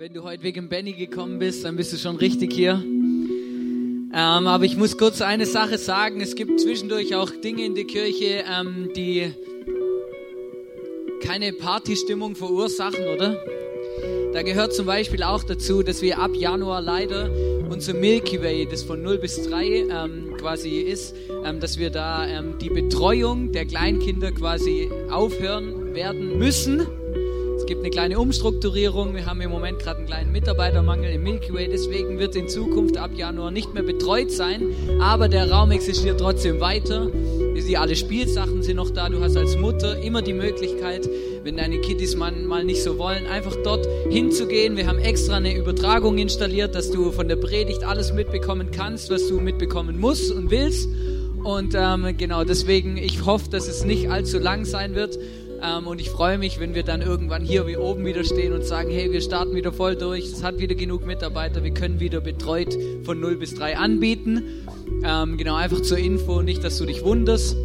Wenn du heute wegen Benny gekommen bist, dann bist du schon richtig hier. Ähm, aber ich muss kurz eine Sache sagen. Es gibt zwischendurch auch Dinge in der Kirche, ähm, die keine Partystimmung verursachen, oder? Da gehört zum Beispiel auch dazu, dass wir ab Januar leider unser Milky Way, das von 0 bis 3 ähm, quasi ist, ähm, dass wir da ähm, die Betreuung der Kleinkinder quasi aufhören werden müssen gibt eine kleine Umstrukturierung. Wir haben im Moment gerade einen kleinen Mitarbeitermangel im Milky Way. Deswegen wird in Zukunft ab Januar nicht mehr betreut sein. Aber der Raum existiert trotzdem weiter. Die alle Spielsachen sind noch da. Du hast als Mutter immer die Möglichkeit, wenn deine Kiddies mal, nicht so wollen, einfach dort hinzugehen. Wir haben extra eine Übertragung installiert, dass du von der Predigt alles mitbekommen kannst, was du mitbekommen musst und willst. Und ähm, genau deswegen, ich hoffe, dass es nicht allzu lang sein wird. Ähm, und ich freue mich, wenn wir dann irgendwann hier wie oben wieder stehen und sagen, hey, wir starten wieder voll durch, es hat wieder genug Mitarbeiter, wir können wieder betreut von 0 bis 3 anbieten. Ähm, genau, einfach zur Info, nicht, dass du dich wunderst.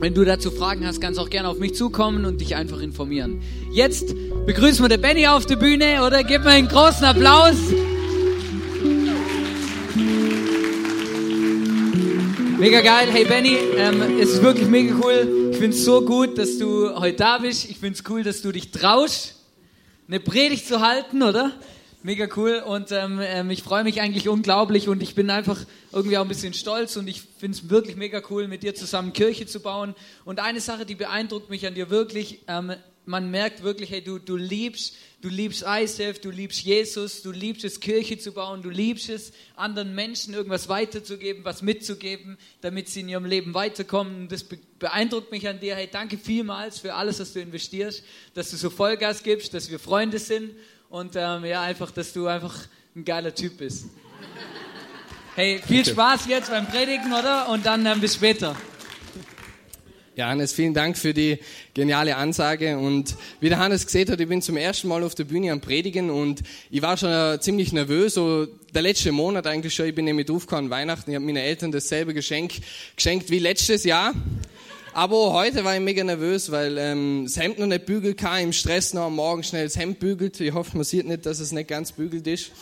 Wenn du dazu Fragen hast, kannst du auch gerne auf mich zukommen und dich einfach informieren. Jetzt begrüßen wir den Benny auf der Bühne oder gib mir einen großen Applaus. Mega geil. Hey Benny, ähm, es ist wirklich mega cool. Finde es so gut, dass du heute da bist. Ich finde es cool, dass du dich traust, eine Predigt zu halten, oder? Mega cool und ähm, ähm, ich freue mich eigentlich unglaublich und ich bin einfach irgendwie auch ein bisschen stolz und ich finde es wirklich mega cool, mit dir zusammen Kirche zu bauen. Und eine Sache, die beeindruckt mich an dir wirklich, ähm, man merkt wirklich, hey, du, du liebst, du liebst ISF, du liebst Jesus, du liebst es, Kirche zu bauen, du liebst es, anderen Menschen irgendwas weiterzugeben, was mitzugeben, damit sie in ihrem Leben weiterkommen. Das beeindruckt mich an dir. Hey, danke vielmals für alles, was du investierst, dass du so Vollgas gibst, dass wir Freunde sind und ähm, ja, einfach, dass du einfach ein geiler Typ bist. Hey, viel Spaß jetzt beim Predigen, oder? Und dann ähm, bis später. Ja, Hannes, vielen Dank für die geniale Ansage. Und wie der Hannes gesehen hat, ich bin zum ersten Mal auf der Bühne am Predigen und ich war schon äh, ziemlich nervös. So der letzte Monat eigentlich schon. Ich bin nämlich draufgekommen Weihnachten. Ich habe meinen Eltern dasselbe Geschenk geschenkt wie letztes Jahr. Aber heute war ich mega nervös, weil ähm, das Hemd noch nicht bügelt kann, im Stress noch am Morgen schnell das Hemd bügelt. Ich hoffe, man sieht nicht, dass es nicht ganz bügelt ist.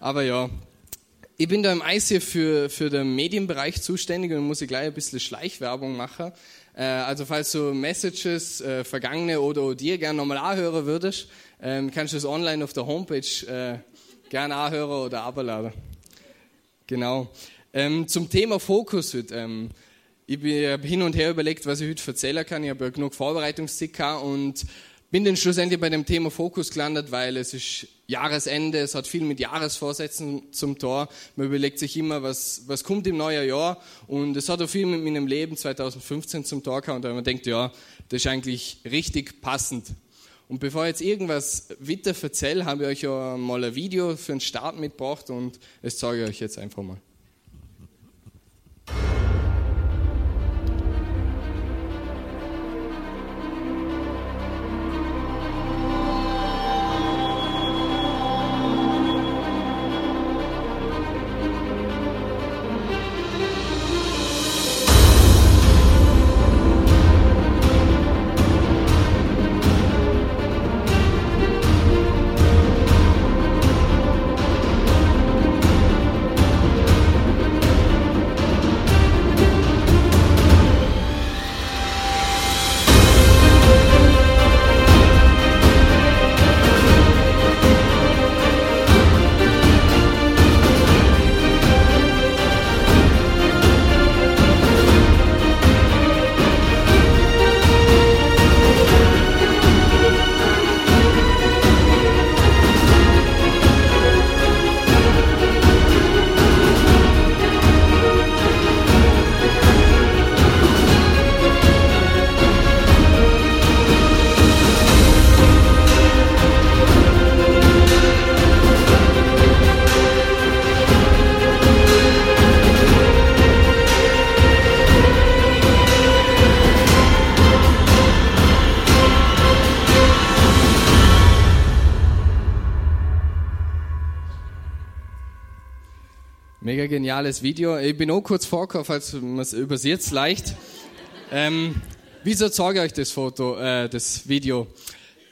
Aber ja, ich bin da im ICF für, für den Medienbereich zuständig und muss ich gleich ein bisschen Schleichwerbung machen. Äh, also falls du Messages, äh, vergangene oder dir gerne nochmal anhören würdest, ähm, kannst du es online auf der Homepage äh, gerne anhören oder abladen. Genau. Ähm, zum Thema Fokus heute. Ähm, ich habe hin und her überlegt, was ich heute erzählen kann. Ich habe ja genug Vorbereitungszeit und bin dann schlussendlich bei dem Thema Fokus gelandet, weil es ist Jahresende, es hat viel mit Jahresvorsätzen zum Tor. Man überlegt sich immer, was, was kommt im neuen Jahr und es hat auch viel mit meinem Leben 2015 zum Tor gehabt und man denkt, ja, das ist eigentlich richtig passend. Und bevor ich jetzt irgendwas weiter erzähle, habe ich euch ja mal ein Video für den Start mitgebracht und das zeige ich euch jetzt einfach mal. Geniales Video. Ich bin auch kurz vorgekommen, falls man es übersetzt leicht. Ähm, wieso zeige ich euch das Foto, äh, das Video?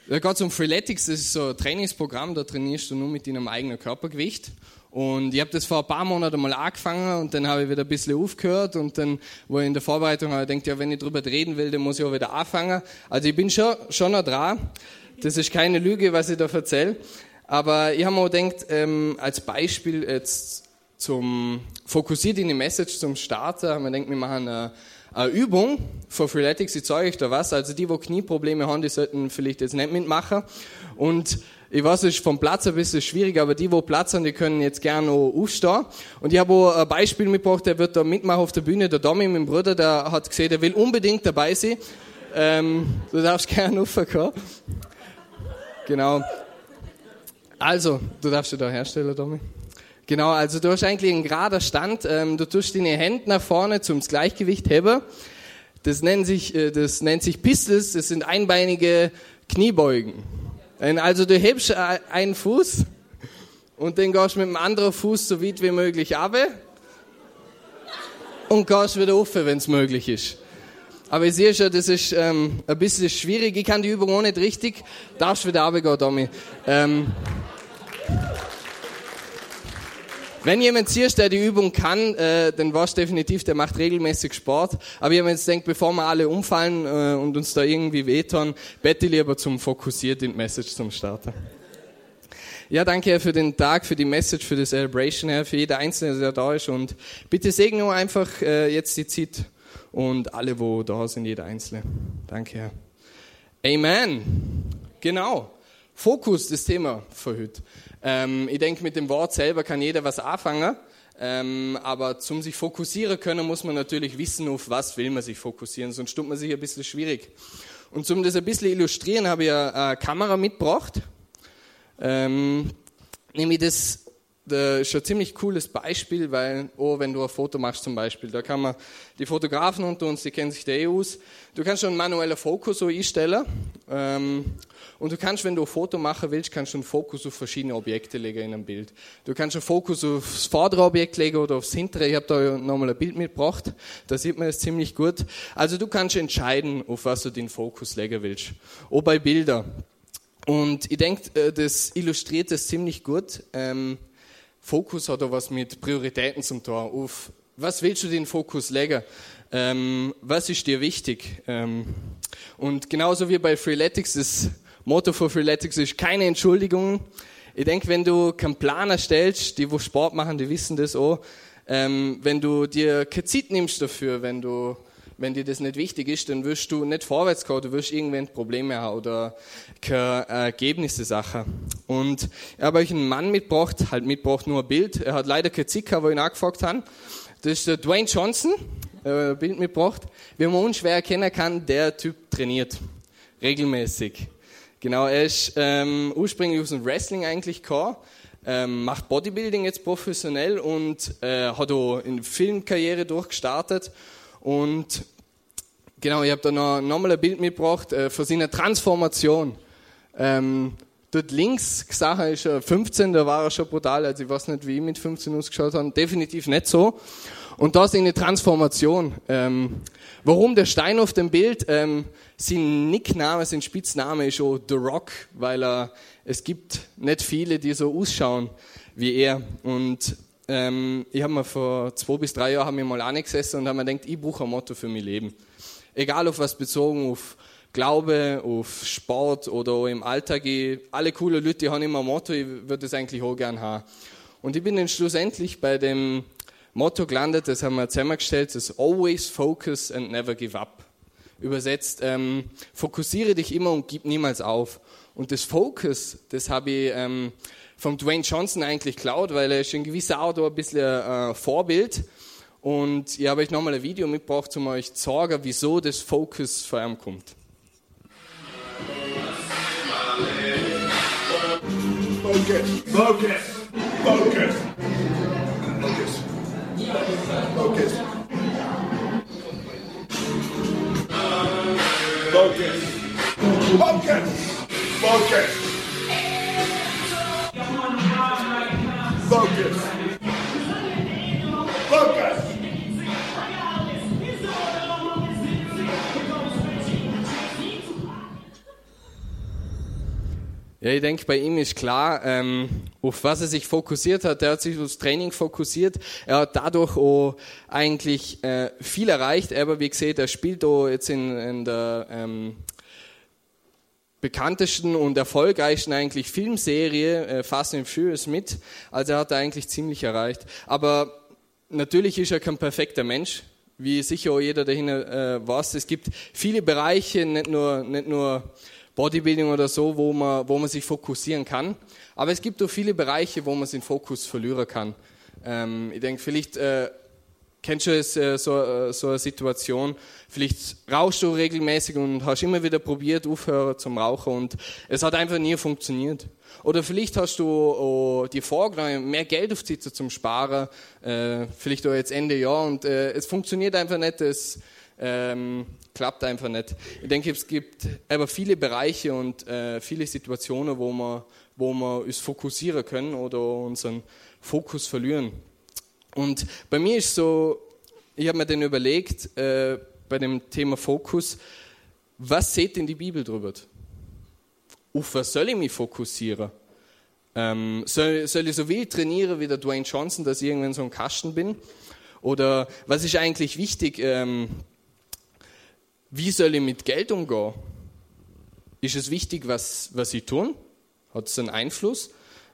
Da geht es um Freeletics, das ist so ein Trainingsprogramm, da trainierst du nur mit deinem eigenen Körpergewicht. Und ich habe das vor ein paar Monaten mal angefangen und dann habe ich wieder ein bisschen aufgehört und dann, wo ich in der Vorbereitung habe, denkt ja, wenn ich drüber reden will, dann muss ich auch wieder anfangen. Also ich bin schon, schon noch dran. Das ist keine Lüge, was ich da erzähle. Aber ich habe mir auch gedacht, ähm, als Beispiel jetzt zum fokussiert in die Message zum Starter, wir gedacht, wir machen eine eine Übung für Freeletics, ich zeige euch da was. Also die, die Knieprobleme haben, die sollten vielleicht jetzt nicht mitmachen. Und ich weiß, es ist vom Platz ein bisschen schwierig, aber die, die Platz haben, die können jetzt gerne auch aufstehen. Und ich habe auch ein Beispiel mitgebracht, der wird da mitmachen auf der Bühne. Der Domi, mein Bruder, der hat gesehen, der will unbedingt dabei sein. Ähm, du darfst gerne aufkommen. Genau. Also, du darfst dich da herstellen, Domi. Genau, also du hast eigentlich einen gerader Stand. Ähm, du tust deine Hände nach vorne zum Gleichgewicht heben. Das nennt sich, äh, das nennt sich Pistols. Das sind einbeinige Kniebeugen. Also du hebst einen Fuß und dann gehst mit dem anderen Fuß so weit wie möglich ab und gehst wieder auf, wenn es möglich ist. Aber ich sehe schon, das ist ähm, ein bisschen schwierig. Ich kann die Übung auch nicht richtig. Darfst wieder runtergehen, Tommy. Ähm, wenn jemand siehst, der die Übung kann, äh, dann war's definitiv, der macht regelmäßig Sport. Aber wenn jetzt denkt, bevor wir alle umfallen äh, und uns da irgendwie wehtun, bette lieber zum fokussiert in Message zum Starten. Ja, danke Herr für den Tag, für die Message, für die Celebration, Herr, für jeder Einzelne, der da ist. Und bitte segne nur einfach äh, jetzt die Zeit und alle, wo da sind, jeder Einzelne. Danke Herr. Amen. Genau. Fokus, das Thema für heute. Ähm, ich denke, mit dem Wort selber kann jeder was anfangen. Ähm, aber zum sich fokussieren können, muss man natürlich wissen, auf was will man sich fokussieren, sonst tut man sich ein bisschen schwierig. Und zum das ein bisschen illustrieren, habe ich eine Kamera mitgebracht. Ähm, nämlich das das ist ein ziemlich cooles Beispiel, weil, oh, wenn du ein Foto machst zum Beispiel, da kann man, die Fotografen unter uns, die kennen sich da eh aus, du kannst schon einen manuellen Fokus so einstellen ähm, und du kannst, wenn du ein Foto machen willst, kannst du einen Fokus auf verschiedene Objekte legen in einem Bild. Du kannst einen Fokus aufs vordere Objekt legen oder aufs hintere. Ich habe da nochmal ein Bild mitgebracht, da sieht man es ziemlich gut. Also du kannst entscheiden, auf was du den Fokus legen willst. Auch bei Bildern. Und ich denke, äh, das illustriert das ziemlich gut. Ähm, Fokus hat auch was mit Prioritäten zum tun. Auf was willst du den Fokus legen? Ähm, was ist dir wichtig? Ähm, und genauso wie bei Freeletics, das Motto für Freeletics ist keine Entschuldigungen. Ich denke, wenn du keinen Plan erstellst, die wo Sport machen, die wissen das auch, ähm, wenn du dir keine Zeit nimmst dafür, wenn du wenn dir das nicht wichtig ist, dann wirst du nicht vorwärts kommen, du wirst irgendwann Probleme haben oder keine Ergebnisse Sachen. Und ich habe euch einen Mann mitgebracht, halt mitgebracht nur ein Bild. Er hat leider kein Zicker, wo ich nachgefragt habe. Das ist der Dwayne Johnson, äh, ein Bild mitgebracht. Wie man unschwer erkennen kann, der Typ trainiert. Regelmäßig. Genau, er ist ähm, ursprünglich aus dem Wrestling eigentlich gekommen. Ähm, macht Bodybuilding jetzt professionell und äh, hat auch in Filmkarriere durchgestartet und genau, ich habe da noch, noch mal ein Bild mitgebracht äh, für seine Transformation. Ähm, dort links gesagt ist er 15, da war er schon brutal, also ich weiß nicht, wie ich mit 15 ausgeschaut habe, definitiv nicht so. Und da ist eine Transformation. Ähm, warum der Stein auf dem Bild? Ähm, sein Nickname, sein Spitzname ist schon The Rock, weil er, es gibt nicht viele, die so ausschauen wie er. Und ähm, ich habe mir vor zwei bis drei Jahren mal angesessen und habe mir gedacht, ich brauche ein Motto für mein Leben. Egal auf was bezogen, auf Glaube, auf Sport oder im Alltag. Ich, alle coole Leute haben immer ein Motto, ich würde es eigentlich auch gerne haben. Und ich bin dann schlussendlich bei dem Motto gelandet, das haben wir zusammengestellt, das Always Focus and Never Give Up. Übersetzt, ähm, fokussiere dich immer und gib niemals auf. Und das Focus, das habe ich ähm, vom Dwayne Johnson eigentlich klaut, weil er ist in gewisser Art ein bisschen äh, Vorbild. Und ich habe euch nochmal ein Video mitgebracht, um euch zu sagen, wieso das Focus vor allem kommt. Focus, focus, focus, focus, focus, focus, focus, focus. Focus. Focus. Ja, ich denke, bei ihm ist klar, ähm, auf was er sich fokussiert hat. Er hat sich aufs Training fokussiert. Er hat dadurch auch eigentlich äh, viel erreicht. Aber wie gesagt, er spielt da jetzt in, in der ähm, bekanntesten und erfolgreichsten eigentlich Filmserie äh, Fast and Furious mit. Also er hat er eigentlich ziemlich erreicht. Aber natürlich ist er kein perfekter Mensch wie sicher auch jeder dahinter äh, weiß, es gibt viele Bereiche, nicht nur, nicht nur Bodybuilding oder so, wo man, wo man sich fokussieren kann. Aber es gibt auch viele Bereiche, wo man den Fokus verlieren kann. Ähm, ich denke, vielleicht äh, kennst du es, äh, so, äh, so eine Situation, vielleicht rauchst du regelmäßig und hast immer wieder probiert, aufhören zum Rauchen und es hat einfach nie funktioniert. Oder vielleicht hast du oh, dir vorgenommen, mehr Geld aufzuziehen zum Sparen, äh, vielleicht auch jetzt Ende Jahr und äh, es funktioniert einfach nicht, es ähm, klappt einfach nicht. Ich denke, es gibt aber viele Bereiche und äh, viele Situationen, wo wir, wo wir uns fokussieren können oder unseren Fokus verlieren. Und bei mir ist so, ich habe mir dann überlegt, äh, bei dem Thema Fokus, was seht denn die Bibel drüber? Auf was soll ich mich fokussieren? Ähm, soll, soll ich so wild trainieren wie der Dwayne Johnson, dass ich irgendwann so ein Kasten bin? Oder was ist eigentlich wichtig? Ähm, wie soll ich mit Geld umgehen? Ist es wichtig, was, was ich tun? Hat es einen Einfluss?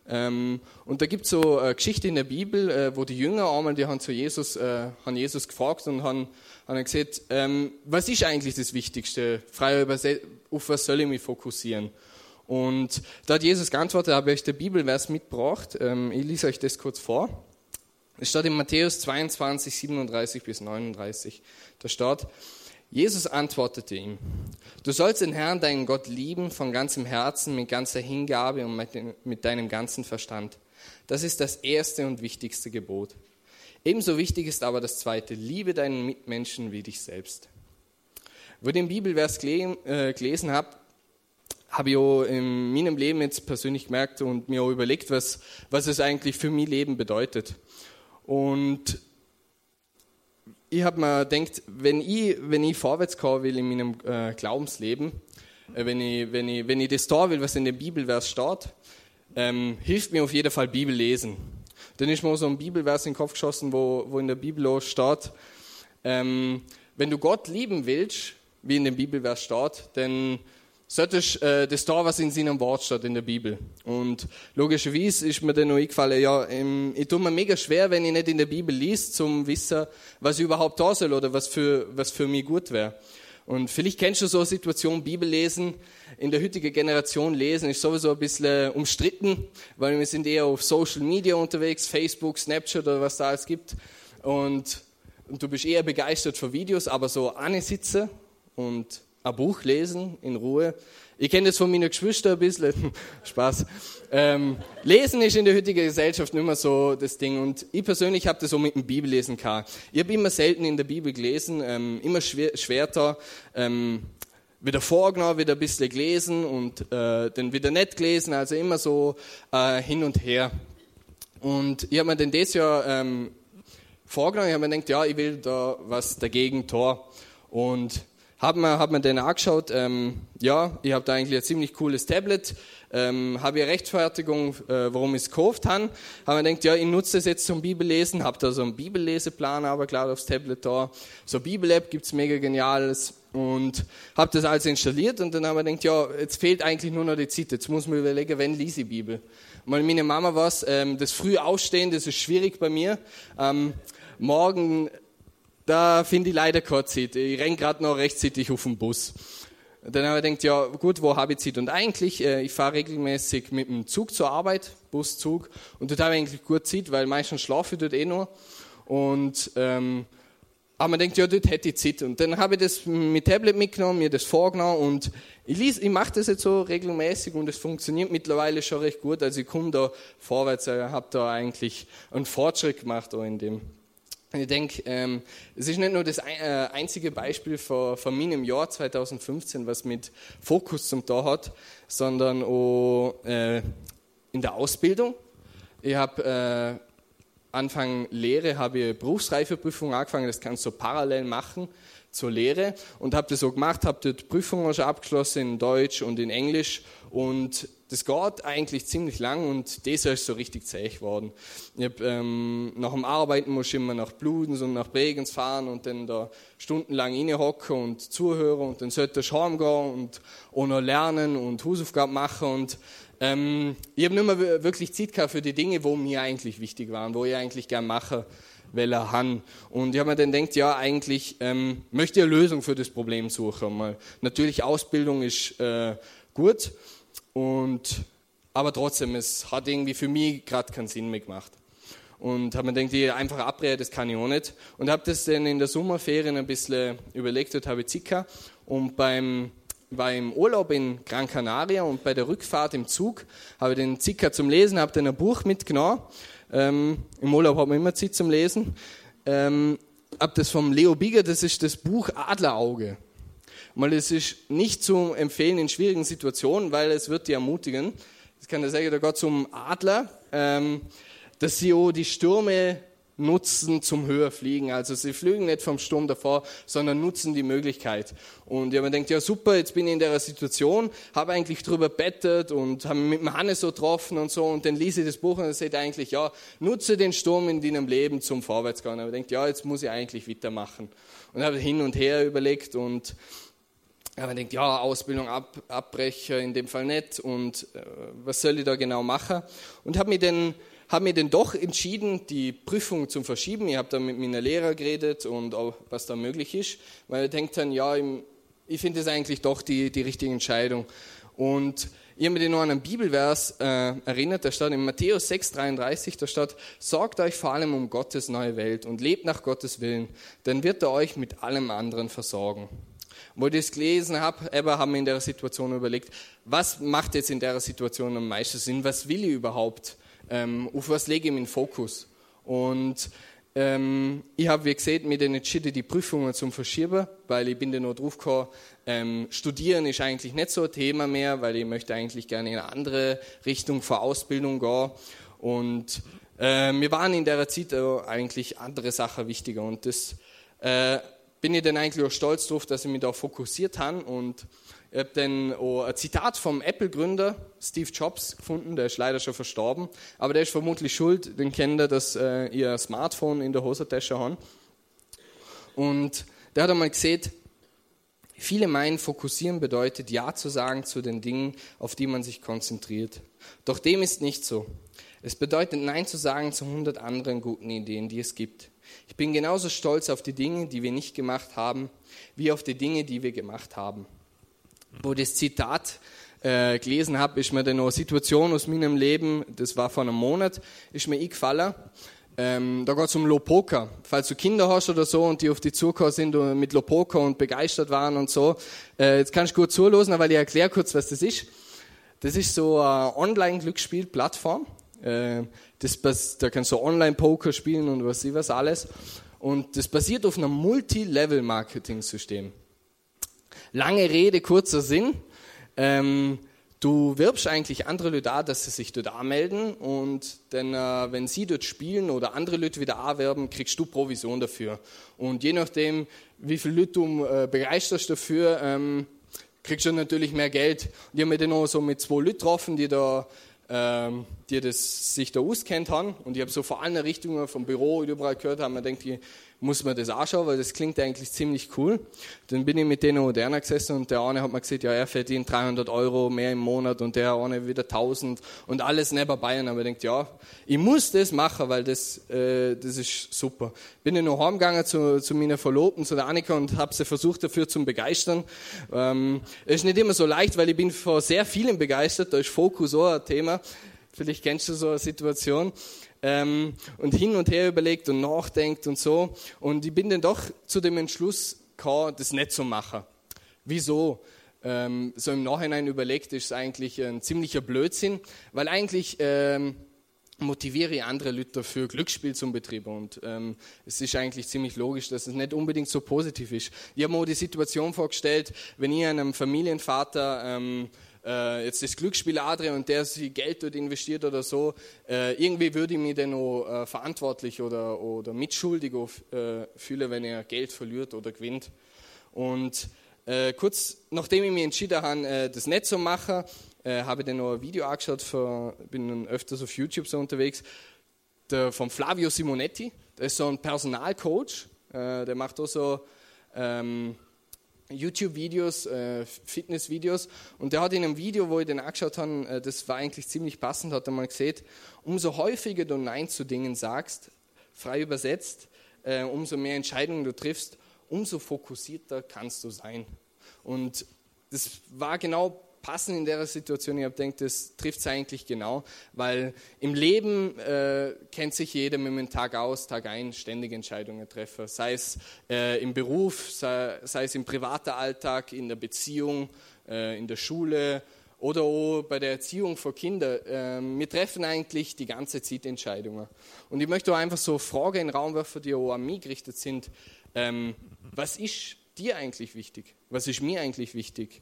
Ähm, und da gibt es so eine Geschichte in der Bibel, äh, wo die Jünger einmal, die haben zu Jesus, äh, haben Jesus gefragt und haben, haben gesagt, ähm, was ist eigentlich das Wichtigste? Frei auf was soll ich mich fokussieren? Und da hat Jesus geantwortet, habe ich euch der Bibelvers mitgebracht. Ähm, ich lese euch das kurz vor. Es steht in Matthäus 22, 37 bis 39. Da steht, Jesus antwortete ihm, du sollst den Herrn, deinen Gott, lieben von ganzem Herzen, mit ganzer Hingabe und mit deinem ganzen Verstand. Das ist das erste und wichtigste Gebot. Ebenso wichtig ist aber das zweite, liebe deinen Mitmenschen wie dich selbst. Wo ich den Bibelvers äh, gelesen habe, habe ich auch in meinem Leben jetzt persönlich gemerkt und mir auch überlegt, was, was es eigentlich für mein Leben bedeutet. Und ich habe mir gedacht, wenn ich, wenn ich vorwärts kommen will in meinem äh, Glaubensleben, äh, wenn, ich, wenn, ich, wenn ich das da will, was in der Bibelvers steht, ähm, hilft mir auf jeden Fall Bibel lesen. Dann ist mir so ein Bibelvers in den Kopf geschossen, wo, wo in der Bibel steht, ähm, wenn du Gott lieben willst, wie in dem Bibelvers steht, dann solltest äh, das da, was in seinem Wort steht in der Bibel. Und logischerweise ist mir dann noch eingefallen, ja, ähm, ich tue mir mega schwer, wenn ich nicht in der Bibel liest, zum wissen, was ich überhaupt da soll oder was für, was für mich gut wäre. Und vielleicht kennst du so eine Situation, Bibel lesen, in der heutigen Generation lesen, ist sowieso ein bisschen umstritten, weil wir sind eher auf Social Media unterwegs, Facebook, Snapchat oder was da alles gibt. Und, und du bist eher begeistert für Videos, aber so eine sitze und ein Buch lesen in Ruhe. Ich kenne das von meinen Geschwistern ein bisschen. Spaß. Ähm, lesen ist in der heutigen Gesellschaft nicht mehr so das Ding. Und ich persönlich habe das so mit dem Bibellesen gehabt. Ich habe immer selten in der Bibel gelesen, ähm, immer schwer, schwerter. Ähm, wieder vorgenommen, wieder ein bisschen gelesen und äh, dann wieder nicht gelesen, also immer so äh, hin und her. Und ich habe mir dann das Jahr ähm, vorgenommen, ich habe mir gedacht, ja, ich will da was dagegen tun. Und habe mir, hab mir den angeschaut. Ähm, ja, ich habe da eigentlich ein ziemlich cooles Tablet. Ähm, habe ich Rechtfertigung, äh, warum ich es gekauft habe. Habe mir gedacht, ja, ich nutze das jetzt zum Bibellesen. Habe da so einen Bibelleseplan, aber klar aufs Tablet da. So Bibel-App gibt's mega geniales. Und habe das alles installiert und dann habe ich gedacht, ja, jetzt fehlt eigentlich nur noch die Zeit. Jetzt muss man überlegen, wenn lese ich Bibel. Weil meine Mama was, ähm, das früh Aufstehen, das ist schwierig bei mir. Ähm, morgen da finde ich leider keine Zeit. Ich renn gerade noch rechtzeitig auf den Bus. Dann habe ich gedacht, ja gut, wo habe ich Zeit? Und eigentlich, äh, ich fahre regelmäßig mit dem Zug zur Arbeit, Buszug, und dort habe ich eigentlich gut Zeit, weil meistens schlafe ich dort eh noch. Und ähm, aber man denkt, ja, dort hätte ich Zeit. Und dann habe ich das mit Tablet mitgenommen, mir das vorgenommen und ich, ich mache das jetzt so regelmäßig und es funktioniert mittlerweile schon recht gut. Also ich komme da vorwärts, ich habe da eigentlich einen Fortschritt gemacht auch in dem ich denke, ähm, es ist nicht nur das äh, einzige Beispiel von, von meinem Jahr 2015, was mit Fokus zum Tor hat, sondern auch äh, in der Ausbildung. Ich habe äh, Anfang Lehre, habe ich Berufsreifeprüfung angefangen, das kannst du parallel machen zur Lehre. Und habe das so gemacht, habe dort Prüfungen schon abgeschlossen in Deutsch und in Englisch. Und das geht eigentlich ziemlich lang und das ist so richtig zäh geworden. Ich hab, ähm, nach dem Arbeiten muss ich immer nach Bludens und nach Bregenz fahren und dann da stundenlang hocken und zuhören und dann sollte ich heimgehen und auch noch lernen und Hausaufgaben machen und ähm, ich habe nicht mehr wirklich Zeit gehabt für die Dinge, wo mir eigentlich wichtig waren, wo ich eigentlich gern mache Welle han. Und ich habe mir dann gedacht, ja, eigentlich ähm, möchte ich eine Lösung für das Problem suchen. Mal. Natürlich, Ausbildung ist äh, gut, und, aber trotzdem, es hat irgendwie für mich gerade keinen Sinn mehr gemacht. Und habe mir gedacht, ich einfach abreden, das kann ich auch nicht. Und habe das dann in der Sommerferien ein bisschen überlegt und habe Zika. Und beim war im Urlaub in Gran Canaria und bei der Rückfahrt im Zug habe ich den Zika zum Lesen, habe dann ein Buch mitgenommen. Ähm, Im Urlaub haben wir immer Zeit zum Lesen. Ähm, habe das vom Leo Bigger, das ist das Buch Adlerauge. Mal, es ist nicht zu empfehlen in schwierigen Situationen, weil es wird die ermutigen. Das kann der sagen, da geht zum Adler, ähm, dass sie auch die Stürme nutzen zum Höherfliegen. Also sie fliegen nicht vom Sturm davor, sondern nutzen die Möglichkeit. Und ja, man denkt, ja super, jetzt bin ich in der Situation, habe eigentlich drüber bettet und habe mit dem Hannes so getroffen und so und dann lese ich das Buch und dann sagt eigentlich, ja, nutze den Sturm in deinem Leben zum Vorwärtsgehen. Aber denkt, ja, jetzt muss ich eigentlich weitermachen. Und habe hin und her überlegt und man denkt, ja, Ausbildung ab, abbrechen, in dem Fall nicht und äh, was soll ich da genau machen? Und habe mich dann habe mir dann doch entschieden, die Prüfung zu verschieben. Ich habe da mit meiner Lehrer geredet und auch, was da möglich ist, weil ich denke dann, ja, ich finde es eigentlich doch die, die richtige Entscheidung. Und ich habe mich noch an einen Bibelvers äh, erinnert, der steht in Matthäus 6,33, da steht, sorgt euch vor allem um Gottes neue Welt und lebt nach Gottes Willen, dann wird er euch mit allem anderen versorgen. Wo ich das gelesen habe, aber haben wir in der Situation überlegt, was macht jetzt in der Situation am meisten Sinn, was will ich überhaupt? ähm, auf was lege ich meinen Fokus. Und ähm, ich habe, wie gesagt, mir dann entschieden, die Prüfungen zum Verschieben, weil ich bin dann noch drauf gekommen, ähm, studieren ist eigentlich nicht so ein Thema mehr, weil ich möchte eigentlich gerne in eine andere Richtung für Ausbildung gehen. Und äh, mir waren in der Zeit eigentlich andere Sachen wichtiger. Und das äh, bin ich dann eigentlich auch stolz drauf, dass ich mich da fokussiert habe und ich habe dann auch ein Zitat vom Apple-Gründer Steve Jobs gefunden, der ist leider schon verstorben, aber der ist vermutlich schuld, den kennt er, dass äh, ihr Smartphone in der Hosentasche haben. Und der hat einmal gesehen, viele meinen, fokussieren bedeutet Ja zu sagen zu den Dingen, auf die man sich konzentriert. Doch dem ist nicht so. Es bedeutet Nein zu sagen zu 100 anderen guten Ideen, die es gibt. Ich bin genauso stolz auf die Dinge, die wir nicht gemacht haben, wie auf die Dinge, die wir gemacht haben wo das Zitat äh, gelesen habe, ist mir dann eine Situation aus meinem Leben, das war vor einem Monat, ist mir eingefallen. Ähm, da geht es um Lopoka. Falls du Kinder hast oder so und die auf die zugekommen sind und mit Lopoka und begeistert waren und so, äh, jetzt kannst du gut zuhören, weil ich erkläre kurz, was das ist. Das ist so eine Online-Glücksspiel-Plattform. Äh, das, da kannst du Online-Poker spielen und was ich was alles. Und das basiert auf einem Multi-Level-Marketing-System. Lange Rede, kurzer Sinn. Ähm, du wirbst eigentlich andere Leute an, dass sie sich dort anmelden und dann, äh, wenn sie dort spielen oder andere Leute wieder anwerben, kriegst du Provision dafür. Und je nachdem, wie viele Leute du äh, begeisterst dafür, ähm, kriegst du natürlich mehr Geld. Und ich habe mich dann auch so mit zwei Leuten getroffen, die da ähm, die das, sich da auskennt haben. Und ich habe so vor allen Richtungen vom Büro überall gehört, haben mir gedacht, muss man das anschauen, weil das klingt eigentlich ziemlich cool. Dann bin ich mit denen moderner gesessen und der eine hat mir gesagt, ja, er verdient 300 Euro mehr im Monat und der eine wieder 1000 und alles nebenbei. Und ich denkt, ja, ich muss das machen, weil das, äh, das ist super. Bin ich noch heimgegangen zu, zu meiner Verlobten, zu der Annika und habe sie versucht dafür zu begeistern. Ähm, ist nicht immer so leicht, weil ich bin vor sehr vielen begeistert, da ist Fokus auch ein Thema. Vielleicht kennst du so eine Situation ähm, und hin und her überlegt und nachdenkt und so. Und ich bin dann doch zu dem Entschluss gekommen, das nicht zu machen. Wieso? Ähm, so im Nachhinein überlegt, ist es eigentlich ein ziemlicher Blödsinn, weil eigentlich ähm, motiviere ich andere Leute dafür, Glücksspiel zum Betrieb. Und ähm, es ist eigentlich ziemlich logisch, dass es nicht unbedingt so positiv ist. Ich habe mir die Situation vorgestellt, wenn ich einem Familienvater ähm, äh, jetzt das Glücksspiel Adrian und der sich Geld dort investiert oder so, äh, irgendwie würde ich mich dann auch äh, verantwortlich oder, oder mitschuldig auf, äh, fühlen, wenn er Geld verliert oder gewinnt. Und äh, kurz nachdem ich mich entschieden habe, äh, das nicht zu machen, habe ich dann noch ein Video angeschaut, für, bin dann öfters auf YouTube so unterwegs, der, von Flavio Simonetti, der ist so ein Personalcoach, der macht auch so ähm, YouTube-Videos, äh, Fitness-Videos und der hat in einem Video, wo ich den angeschaut habe, äh, das war eigentlich ziemlich passend, hat er mal gesehen, umso häufiger du Nein zu Dingen sagst, frei übersetzt, äh, umso mehr Entscheidungen du triffst, umso fokussierter kannst du sein. Und das war genau passend in der Situation. Ich habe gedacht, das trifft es eigentlich genau, weil im Leben äh, kennt sich jeder mit dem Tag aus, Tag ein, ständige Entscheidungen treffen. Sei es äh, im Beruf, sei, sei, es im privaten Alltag, in der Beziehung, äh, in der Schule oder auch bei der Erziehung von Kindern. Ähm, wir treffen eigentlich die ganze Zeit Entscheidungen. Und ich möchte auch einfach so Fragen in den Raum werfen, die auch an mich gerichtet sind. Ähm, was ist dir eigentlich wichtig? Was ist mir eigentlich wichtig?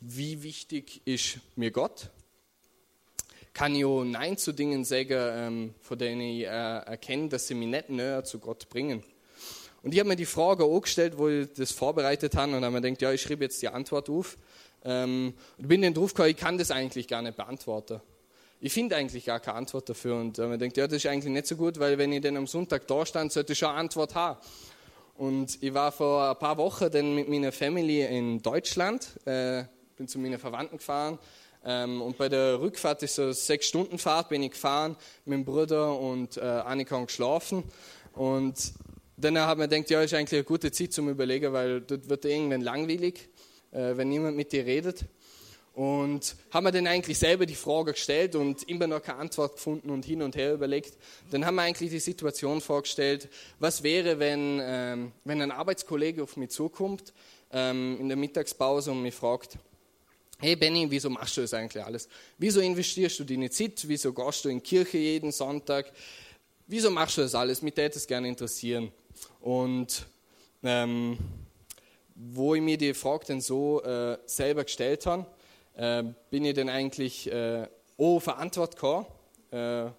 Wie wichtig ist mir Gott? Kann ich auch Nein zu Dingen sagen, ähm, von denen ich äh, erkenne, dass sie mich nicht näher zu Gott bringen? Und ich habe mir die Frage auch gestellt, wo ich das vorbereitet habe und habe mir gedacht, ja, ich schreibe jetzt die Antwort auf. Ähm, und bin dann drauf gekommen, ich kann das eigentlich gar nicht beantworten. Ich finde eigentlich gar keine Antwort dafür und äh, man denkt, ja, das ist eigentlich nicht so gut, weil wenn ich dann am Sonntag da stand, sollte ich schon eine Antwort haben. Und ich war vor ein paar Wochen dann mit meiner Familie in Deutschland, äh, bin zu meinen Verwandten gefahren. Ähm, und bei der Rückfahrt ist so eine sechs Stunden Fahrt, bin ich gefahren mit dem Bruder und äh, Annika haben geschlafen. Und dann habe ich mir gedacht, ja, ist eigentlich eine gute Zeit zum Überlegen, weil dort wird irgendwann langweilig, äh, wenn niemand mit dir redet. Und haben wir dann eigentlich selber die Frage gestellt und immer noch keine Antwort gefunden und hin und her überlegt. Dann haben wir eigentlich die Situation vorgestellt, was wäre, wenn, ähm, wenn ein Arbeitskollege auf mich zukommt ähm, in der Mittagspause und mich fragt, hey Benny, wieso machst du das eigentlich alles? Wieso investierst du deine Zeit? Wieso gehst du in die Kirche jeden Sonntag? Wieso machst du das alles? Mich würde das gerne interessieren. Und ähm, wo ich mir die Frage dann so äh, selber gestellt habe, äh, bin ich dann eigentlich äh, oh, verantwortlich gekommen. Äh,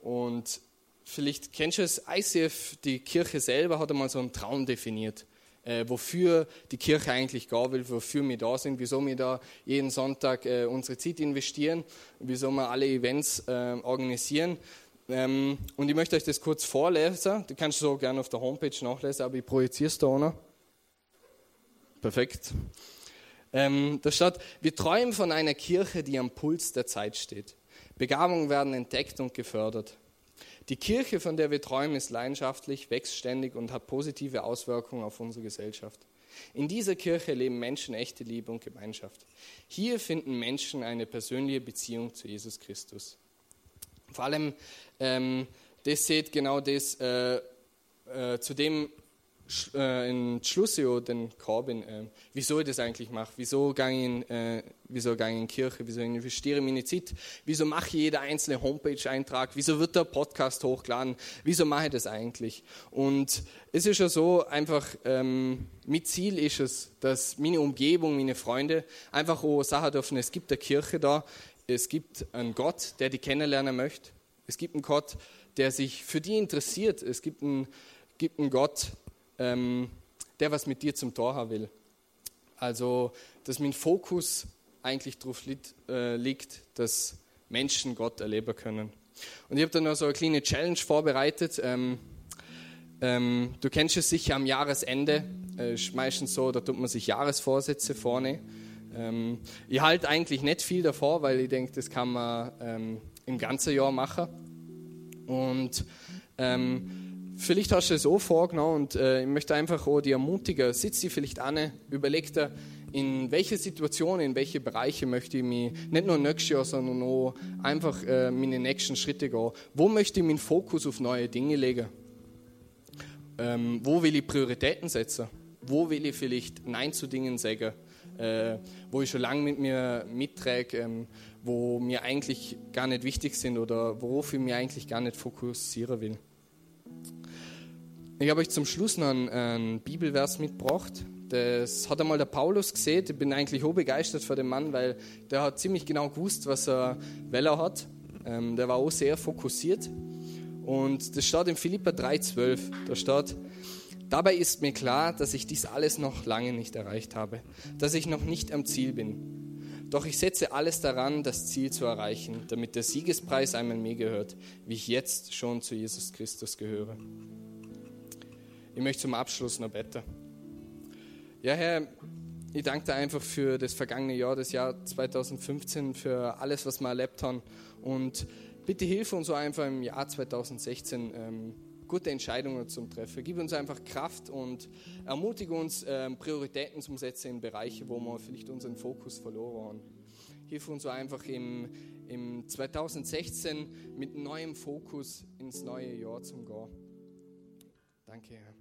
und vielleicht kennst du es, ICF, die Kirche selber hat einmal so einen Traum definiert. Äh, wofür die Kirche eigentlich gehen will, wofür wir da sind, wieso wir da jeden Sonntag äh, unsere Zeit investieren, wieso wir alle Events äh, organisieren. Ähm, und ich möchte euch das kurz vorlesen. Du kannst so gerne auf der Homepage nachlesen, aber ich projiziere es da auch noch. Perfekt. Ähm, da steht, wir träumen von einer Kirche, die am Puls der Zeit steht. Begabungen werden entdeckt und gefördert. Die Kirche, von der wir träumen, ist leidenschaftlich, wächst ständig und hat positive Auswirkungen auf unsere Gesellschaft. In dieser Kirche leben Menschen echte Liebe und Gemeinschaft. Hier finden Menschen eine persönliche Beziehung zu Jesus Christus. Vor allem, ähm, das seht genau das, äh, äh, zu dem äh, in Schlussjahr den Corbin, äh, wieso ich das eigentlich mache, wieso gehe ich in, äh, wieso ich in Kirche, wieso investiere ich meine Zeit, wieso mache ich jeder einzelne Homepage-Eintrag, wieso wird der Podcast hochgeladen, wieso mache ich das eigentlich? Und es ist ja so, einfach, ähm, mit Ziel ist es, dass meine Umgebung, meine Freunde einfach auch sagen dürfen, es gibt eine Kirche da, es gibt einen Gott, der die kennenlernen möchte, es gibt einen Gott, der sich für die interessiert, es gibt einen, gibt einen Gott, ähm, der was mit dir zum Tor haben will. Also, dass mein Fokus eigentlich darauf liegt, äh, liegt, dass Menschen Gott erleben können. Und ich habe dann noch so eine kleine Challenge vorbereitet. Ähm, ähm, du kennst es sicher am Jahresende, äh, ist meistens so, da tut man sich Jahresvorsätze vorne. Ähm, ich halte eigentlich nicht viel davor, weil ich denke, das kann man ähm, im ganzen Jahr machen. Und ähm, Vielleicht hast du es auch vorgenommen und äh, ich möchte einfach auch die ermutigen, sitz dich vielleicht an, überleg dir, in welche Situationen, in welche Bereiche möchte ich mich nicht nur nächstes Jahr, sondern auch einfach äh, meine nächsten Schritte gehen. Wo möchte ich meinen Fokus auf neue Dinge legen? Ähm, wo will ich Prioritäten setzen? Wo will ich vielleicht Nein zu Dingen sagen, äh, wo ich schon lange mit mir mitträge, ähm, wo mir eigentlich gar nicht wichtig sind oder worauf ich mich eigentlich gar nicht fokussieren will? Ich habe euch zum Schluss noch einen, einen, Bibelvers mitgebracht. Das hat einmal der Paulus gesehen. Ich bin eigentlich hoch begeistert von dem Mann, weil der hat ziemlich genau gewusst, was er Weller hat. Ähm, der war auch sehr fokussiert. Und das steht in Philippa 3,12. Da steht, Dabei ist mir klar, dass ich dies alles noch lange nicht erreicht habe, dass ich noch nicht am Ziel bin. Doch ich setze alles daran, das Ziel zu erreichen, damit der Siegespreis einmal mir gehört, wie ich jetzt schon zu Jesus Christus gehöre. Ich möchte zum Abschluss noch beten. Ja, Herr, ich danke dir einfach für das vergangene Jahr, das Jahr 2015, für alles, was wir erlebt haben. Und bitte hilf uns so einfach im Jahr 2016 ähm, gute Entscheidungen zu treffen. Gib uns einfach Kraft und ermutige uns, ähm, Prioritäten zu setzen in Bereiche, wo wir vielleicht unseren Fokus verloren haben. Hilf uns so einfach im, im 2016 mit neuem Fokus ins neue Jahr zu gehen. Danke, Herr.